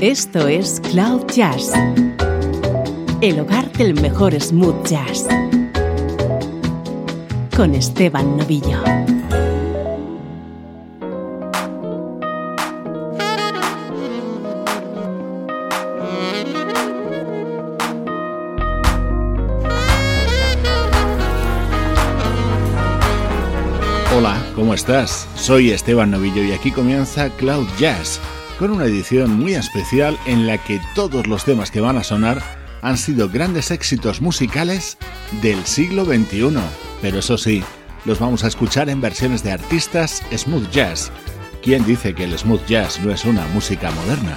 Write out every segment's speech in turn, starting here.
Esto es Cloud Jazz, el hogar del mejor smooth jazz, con Esteban Novillo. Hola, ¿cómo estás? Soy Esteban Novillo y aquí comienza Cloud Jazz con una edición muy especial en la que todos los temas que van a sonar han sido grandes éxitos musicales del siglo XXI. Pero eso sí, los vamos a escuchar en versiones de artistas smooth jazz. ¿Quién dice que el smooth jazz no es una música moderna?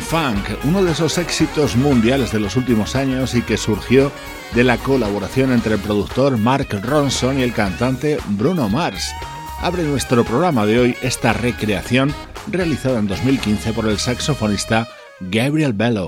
Funk, uno de esos éxitos mundiales de los últimos años y que surgió de la colaboración entre el productor Mark Ronson y el cantante Bruno Mars. Abre nuestro programa de hoy esta recreación realizada en 2015 por el saxofonista Gabriel Bello.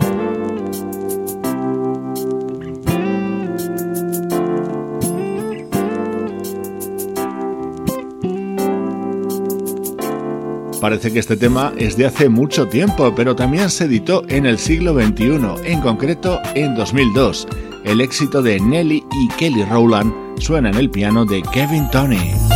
Parece que este tema es de hace mucho tiempo, pero también se editó en el siglo XXI, en concreto en 2002. El éxito de Nelly y Kelly Rowland suena en el piano de Kevin Tony.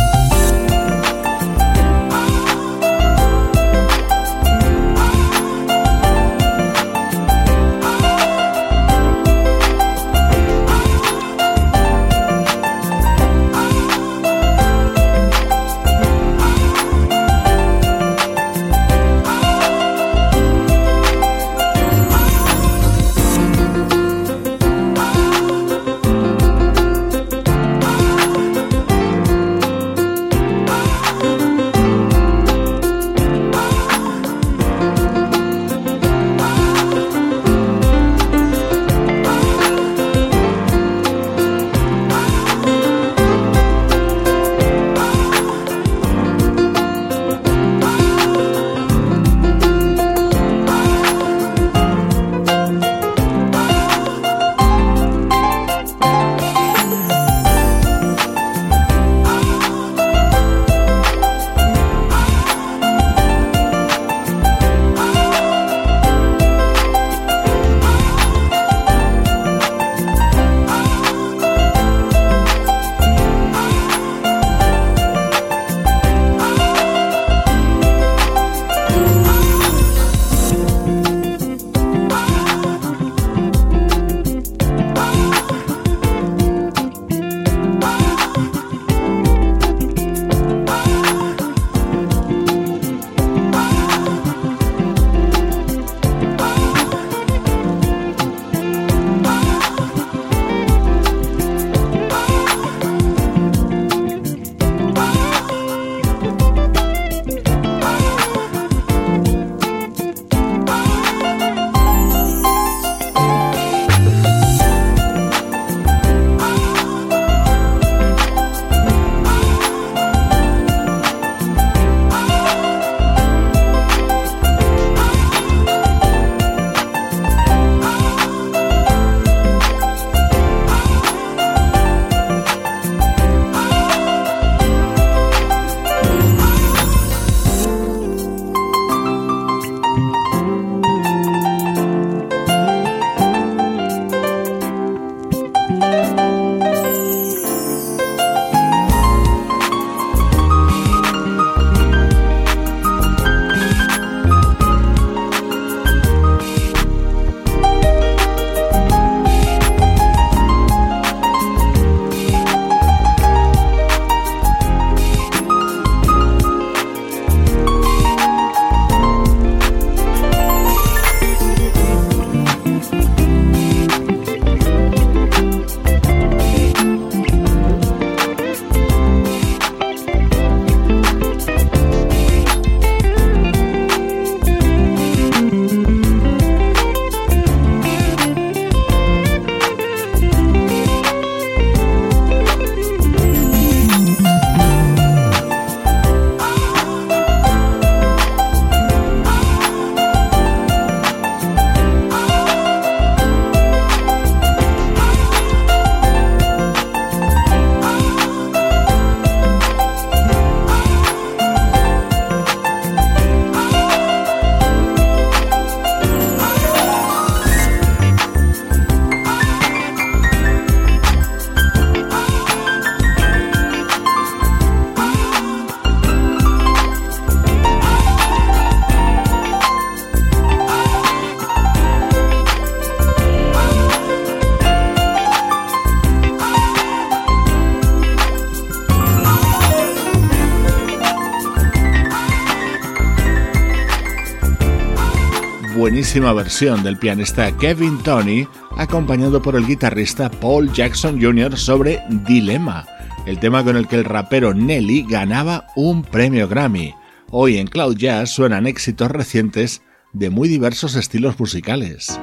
Versión del pianista Kevin Tony, acompañado por el guitarrista Paul Jackson Jr. sobre Dilema, el tema con el que el rapero Nelly ganaba un premio Grammy. Hoy en Cloud Jazz suenan éxitos recientes de muy diversos estilos musicales.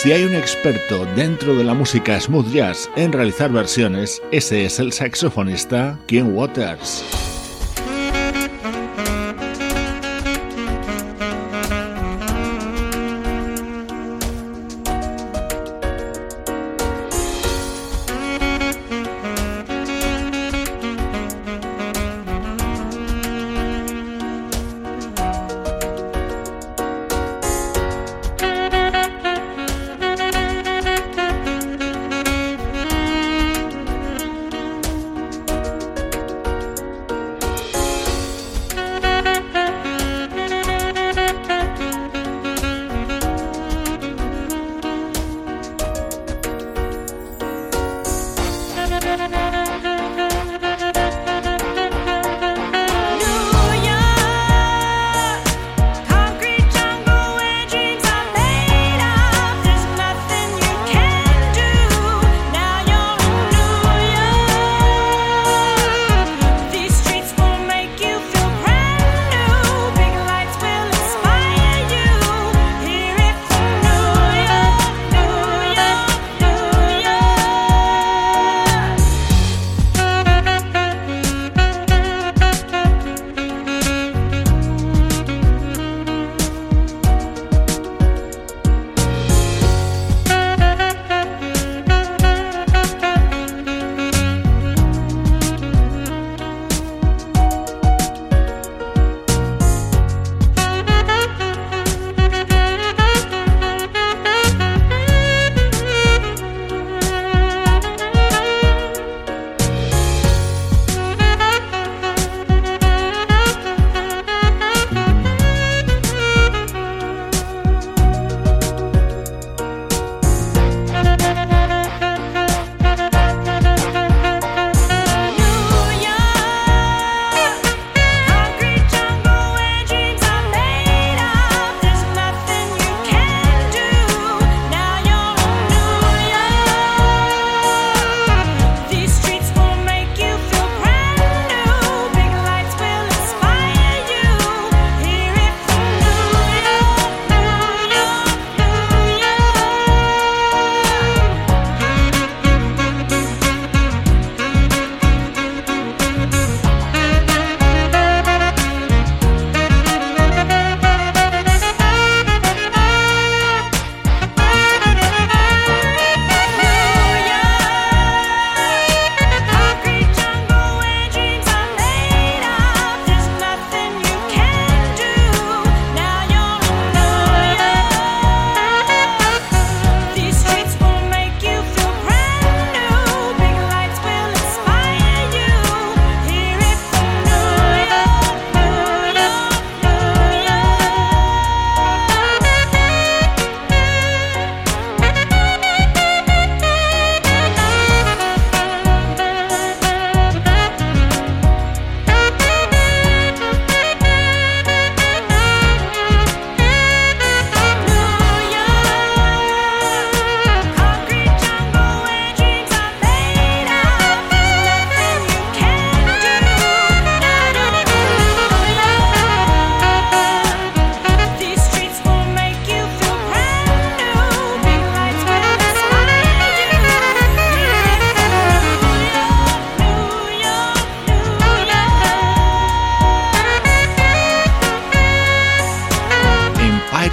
Si hay un experto dentro de la música smooth jazz en realizar versiones, ese es el saxofonista King Waters.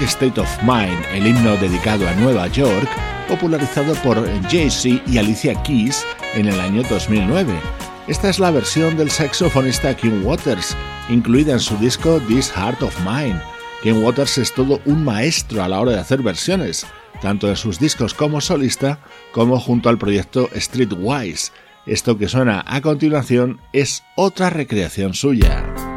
State of Mind, el himno dedicado a Nueva York, popularizado por Jay-Z y Alicia Keys en el año 2009. Esta es la versión del saxofonista King Waters, incluida en su disco This Heart of Mine. King Waters es todo un maestro a la hora de hacer versiones, tanto en sus discos como solista, como junto al proyecto Streetwise. Esto que suena a continuación es otra recreación suya.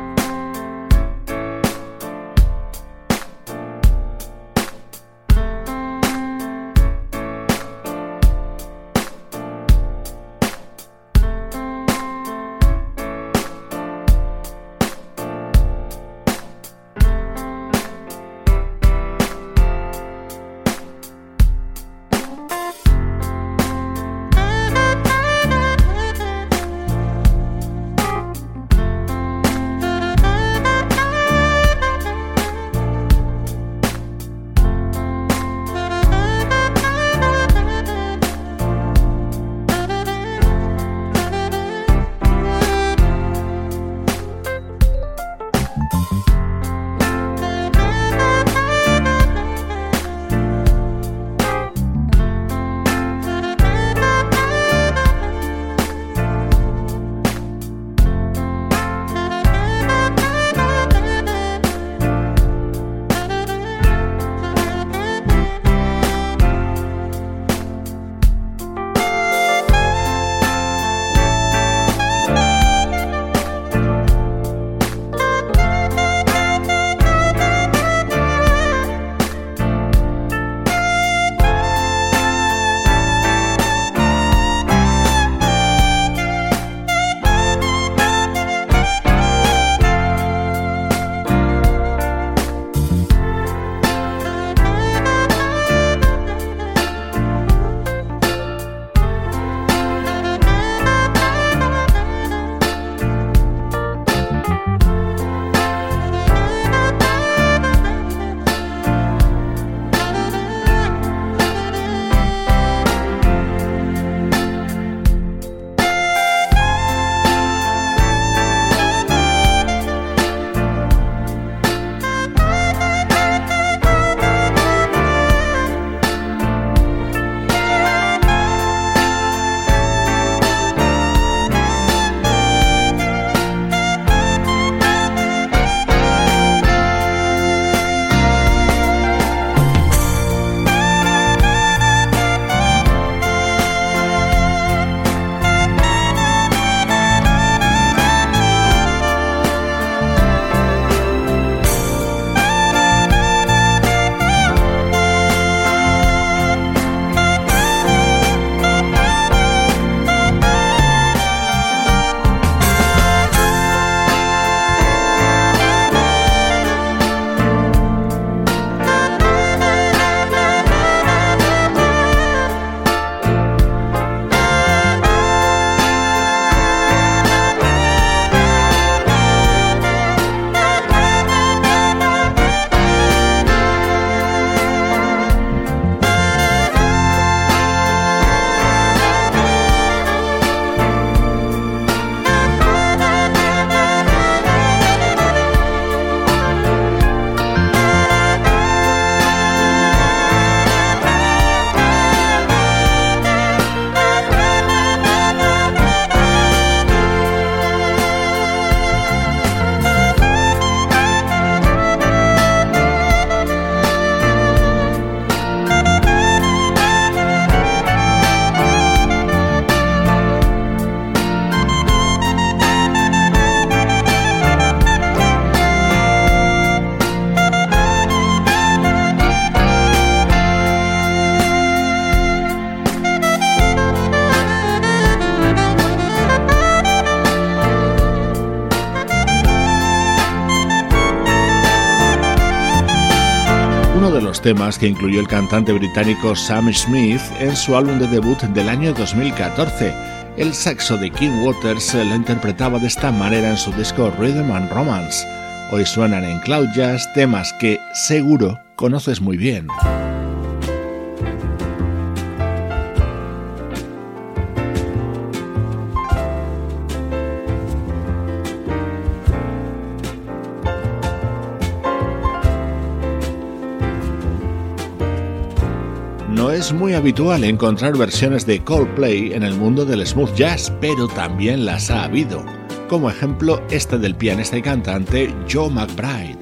Temas que incluyó el cantante británico Sam Smith en su álbum de debut del año 2014. El saxo de King Waters lo interpretaba de esta manera en su disco Rhythm and Romance. Hoy suenan en Cloud Jazz temas que seguro conoces muy bien. Habitual encontrar versiones de Coldplay en el mundo del smooth jazz, pero también las ha habido. Como ejemplo, esta del pianista y cantante Joe McBride.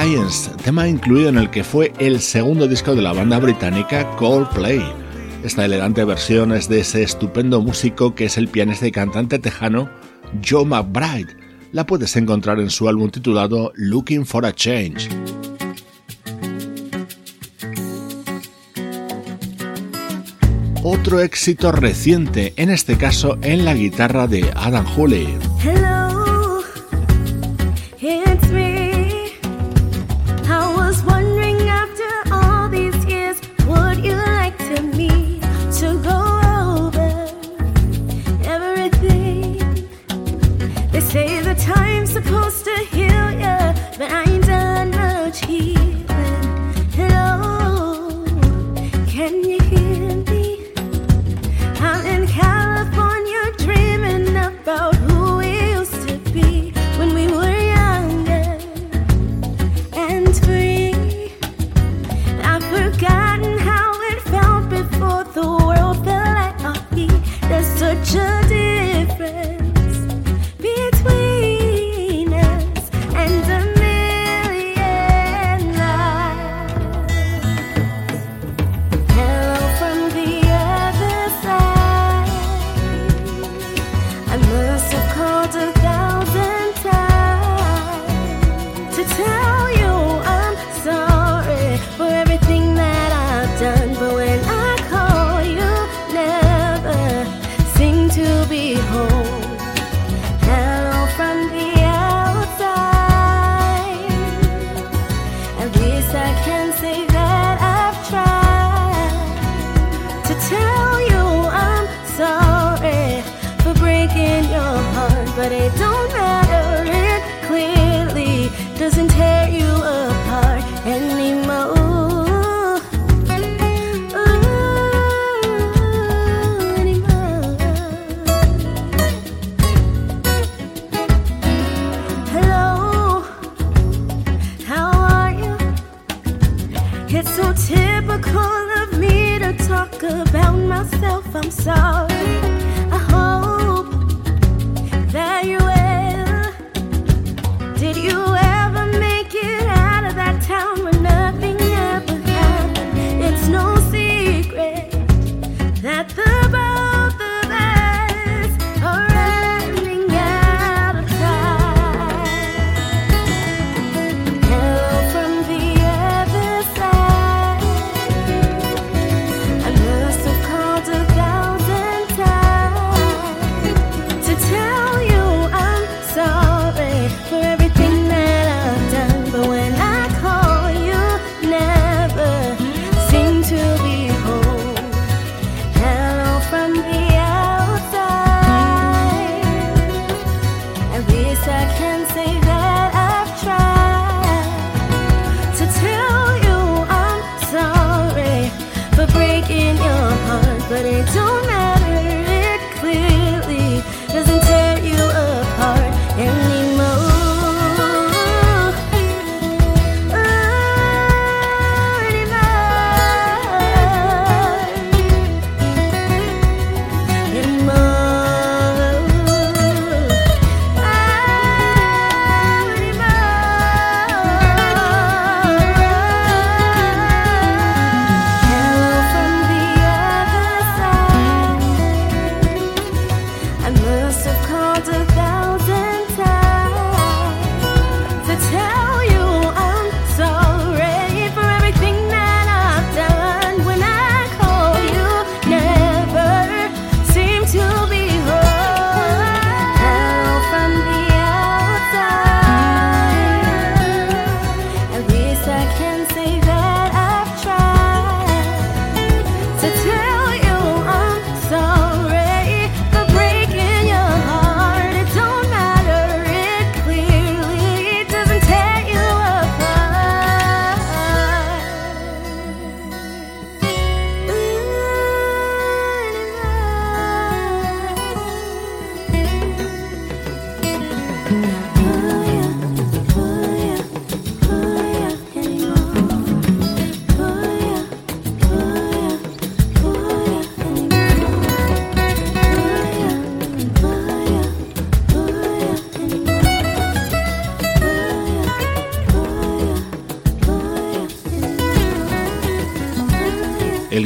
Science, tema incluido en el que fue el segundo disco de la banda británica Coldplay. Esta elegante versión es de ese estupendo músico que es el pianista y cantante tejano Joe McBride. La puedes encontrar en su álbum titulado Looking for a Change. Otro éxito reciente, en este caso en la guitarra de Adam Hooley.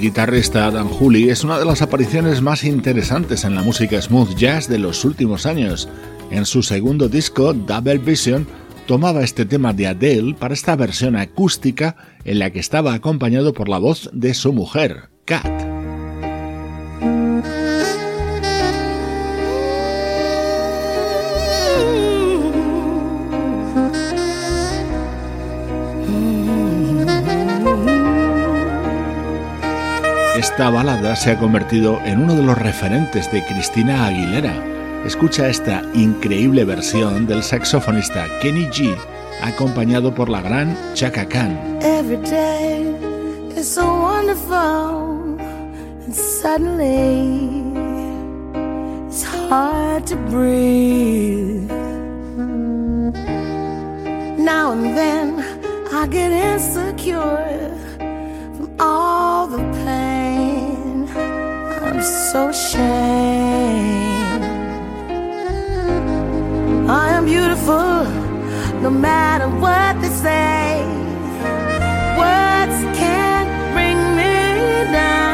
Guitarrista Adam Hooley es una de las apariciones más interesantes en la música smooth jazz de los últimos años. En su segundo disco, Double Vision, tomaba este tema de Adele para esta versión acústica en la que estaba acompañado por la voz de su mujer, Kat. Esta balada se ha convertido en uno de los referentes de Cristina Aguilera. Escucha esta increíble versión del saxofonista Kenny G, acompañado por la gran Chaka Khan. Every day so wonderful, and suddenly it's hard to breathe. Now and then I get insecure so shame. I am beautiful no matter what they say. Words can't bring me down.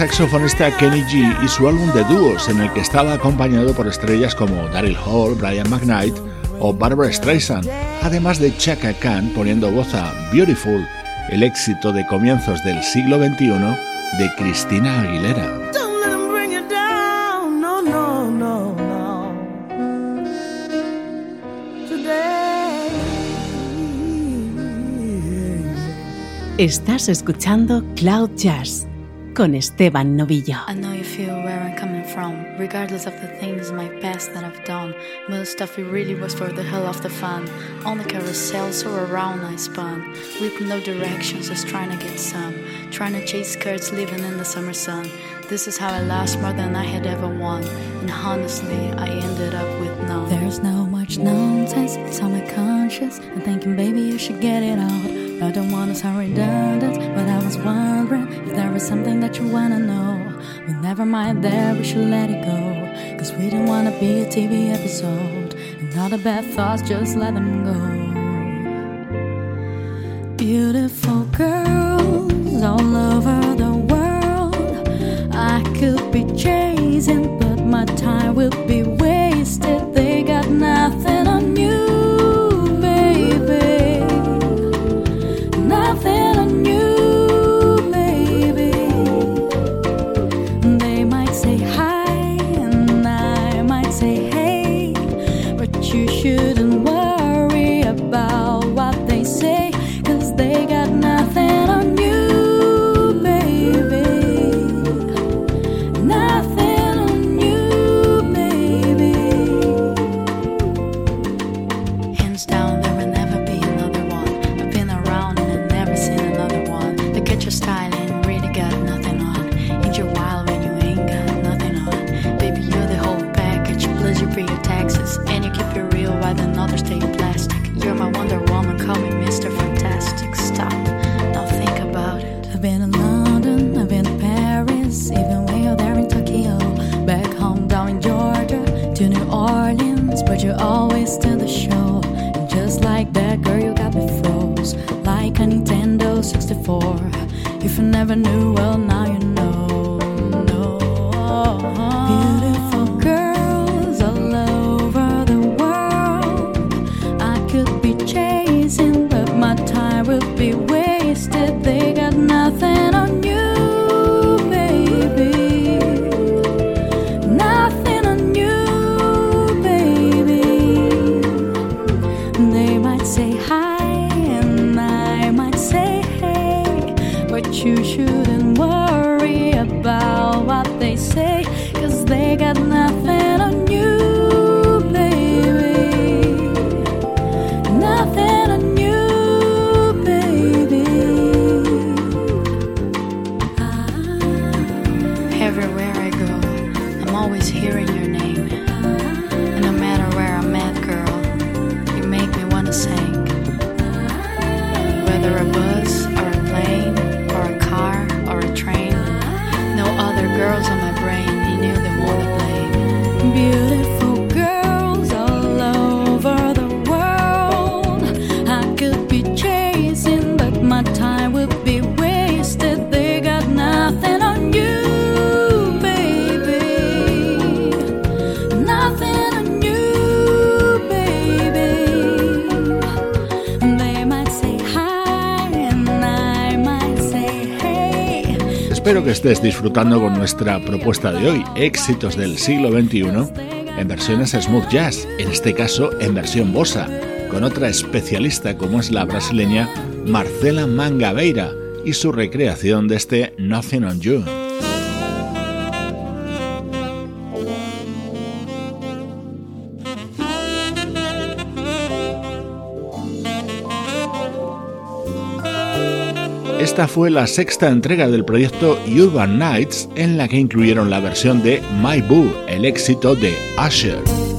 Saxofonista Kenny G y su álbum de dúos en el que estaba acompañado por estrellas como Daryl Hall, Brian McKnight o Barbara Streisand, además de Chaka Khan poniendo voz a Beautiful, el éxito de comienzos del siglo XXI de Cristina Aguilera. Estás escuchando Cloud Jazz con Esteban Novillo. I know you feel where I'm coming from, regardless of the things in my past that I've done. Most of it really was for the hell of the fun. On the carousel, so around I spun, with no directions, just trying to get some. Trying to chase skirts, living in the summer sun. This is how I lost more than I had ever won. And honestly, I ended up with none. There's no much nonsense, it's on my conscience. I'm thinking, baby, you should get it out. I don't wanna sound redundant, but I was wondering if there was something that you wanna know. But never mind there, we should let it go. Cause we don't wanna be a TV episode. And all the bad thoughts, just let them go. Estés disfrutando con nuestra propuesta de hoy, éxitos del siglo XXI, en versiones smooth jazz, en este caso en versión bossa, con otra especialista como es la brasileña Marcela Mangabeira y su recreación de este Nothing on You. Esta fue la sexta entrega del proyecto Urban Nights en la que incluyeron la versión de My Boo, el éxito de Usher.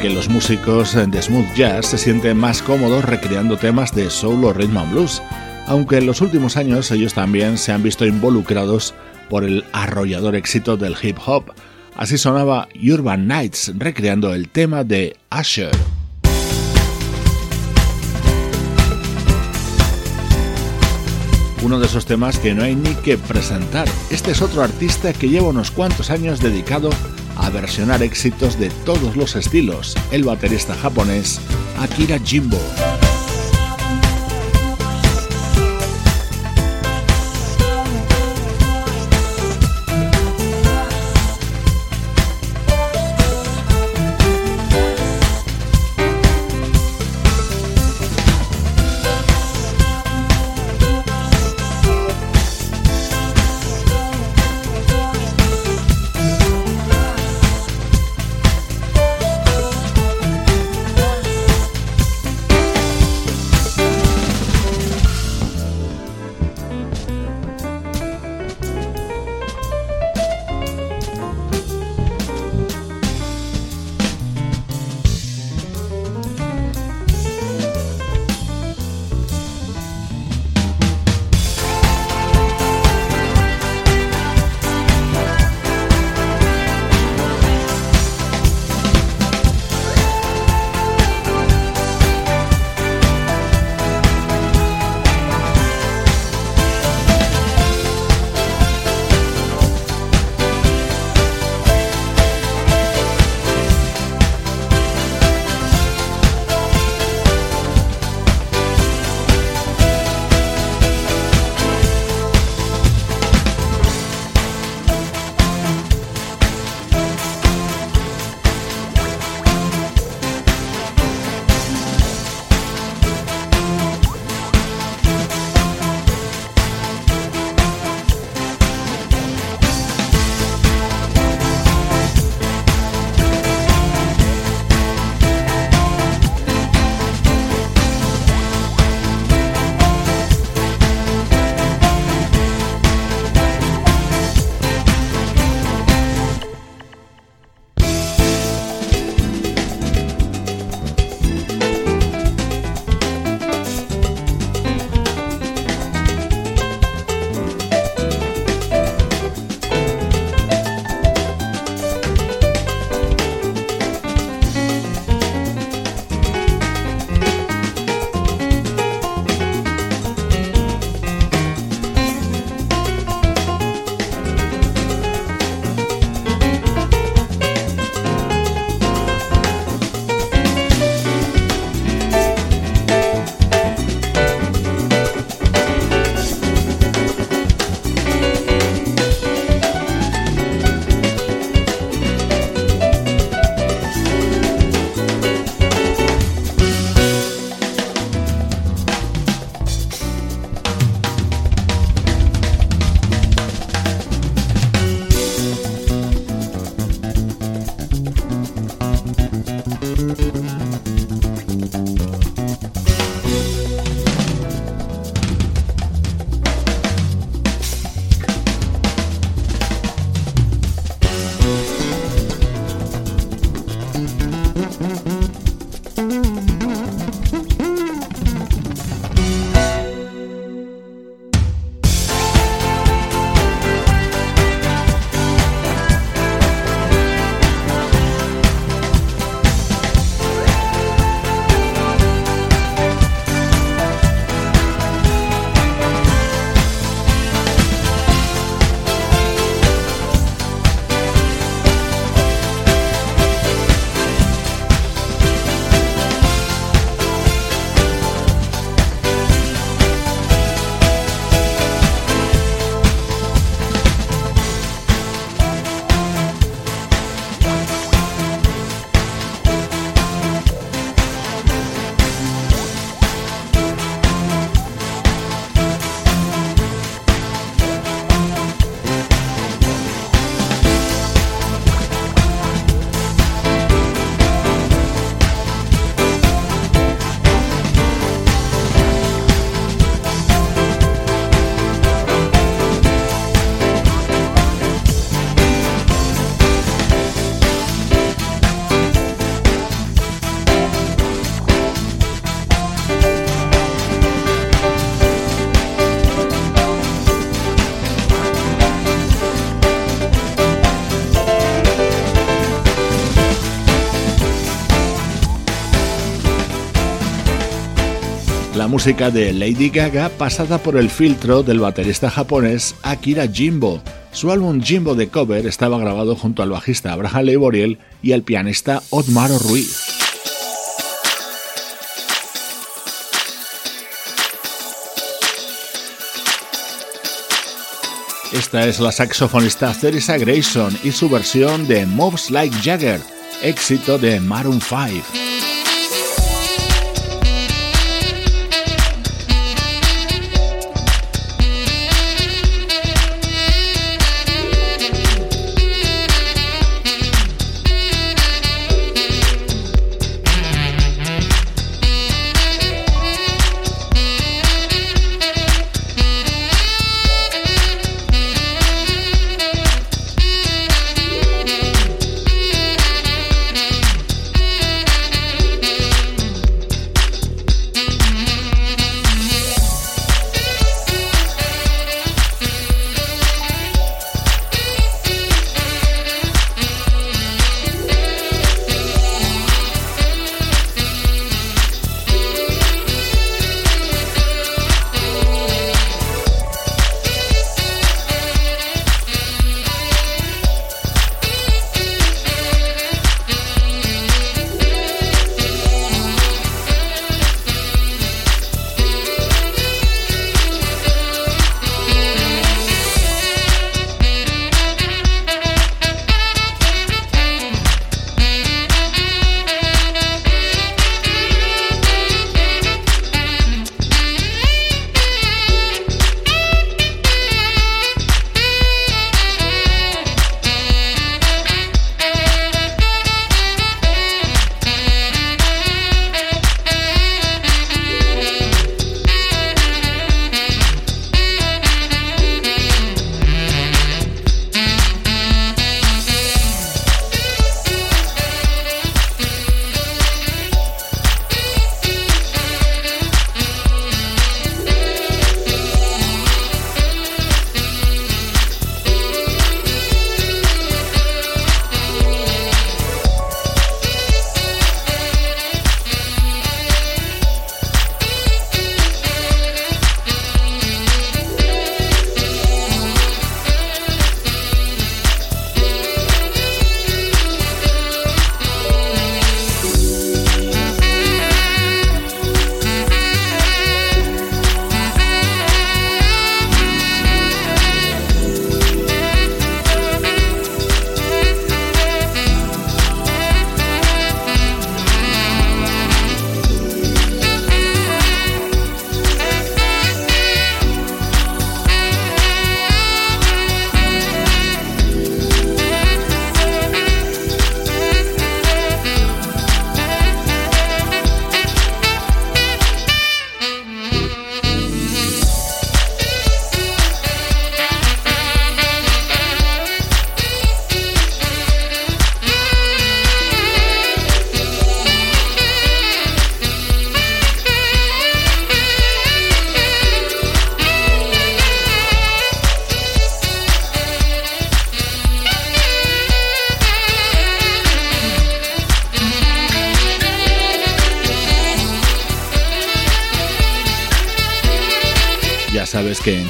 Que los músicos de smooth jazz se sienten más cómodos recreando temas de soul o rhythm and blues, aunque en los últimos años ellos también se han visto involucrados por el arrollador éxito del hip hop. Así sonaba Urban Nights recreando el tema de Usher. Uno de esos temas que no hay ni que presentar. Este es otro artista que lleva unos cuantos años dedicado a versionar éxitos de todos los estilos, el baterista japonés Akira Jimbo. Música de Lady Gaga pasada por el filtro del baterista japonés Akira Jimbo. Su álbum Jimbo de Cover estaba grabado junto al bajista Abraham Leiboriel y al pianista Otmaro Ruiz. Esta es la saxofonista Theresa Grayson y su versión de Moves Like Jagger, éxito de Maroon 5.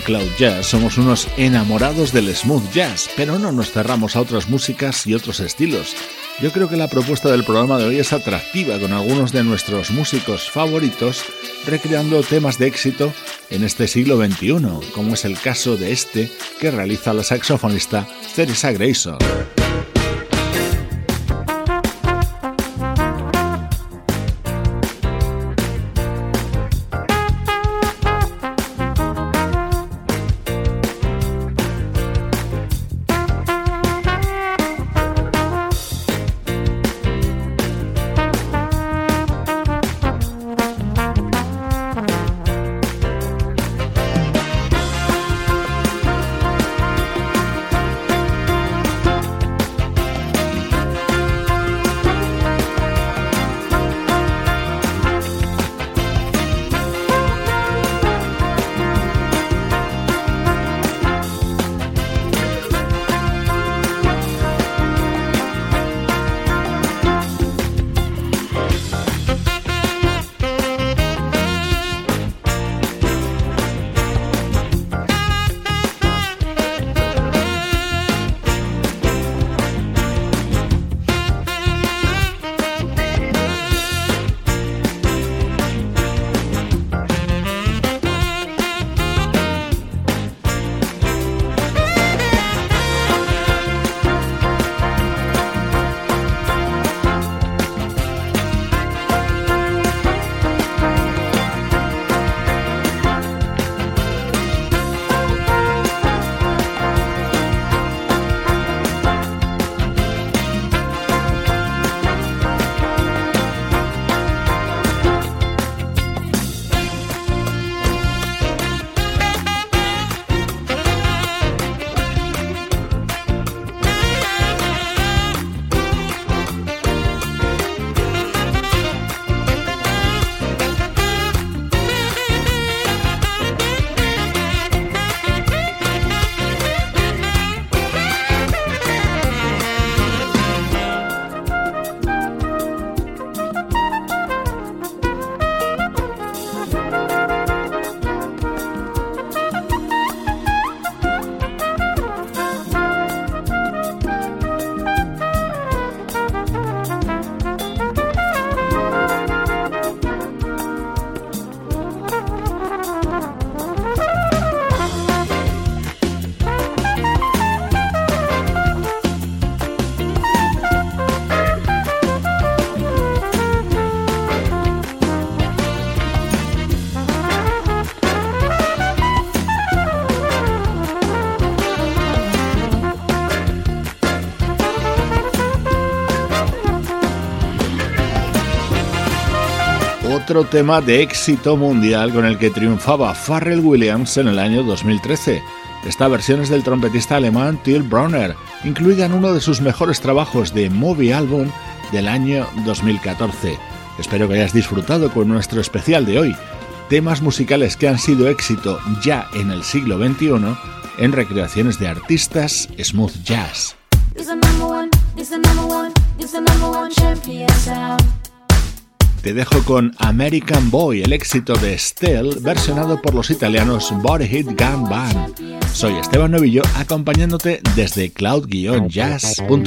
Cloud Jazz somos unos enamorados del smooth jazz, pero no nos cerramos a otras músicas y otros estilos. Yo creo que la propuesta del programa de hoy es atractiva con algunos de nuestros músicos favoritos recreando temas de éxito en este siglo XXI, como es el caso de este que realiza la saxofonista Teresa Grayson. Otro tema de éxito mundial con el que triunfaba Pharrell Williams en el año 2013. Esta versión es del trompetista alemán Till Brunner, incluida en uno de sus mejores trabajos de Movie Album del año 2014. Espero que hayas disfrutado con nuestro especial de hoy, temas musicales que han sido éxito ya en el siglo XXI en recreaciones de artistas smooth jazz. Te dejo con American Boy, el éxito de Stell, versionado por los italianos Body Hit Gun Band. Soy Esteban Novillo, acompañándote desde cloud-jazz.com.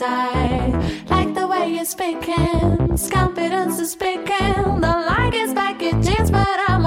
Like the way you're speaking, confidence is speaking. The like is back in jeans, but I'm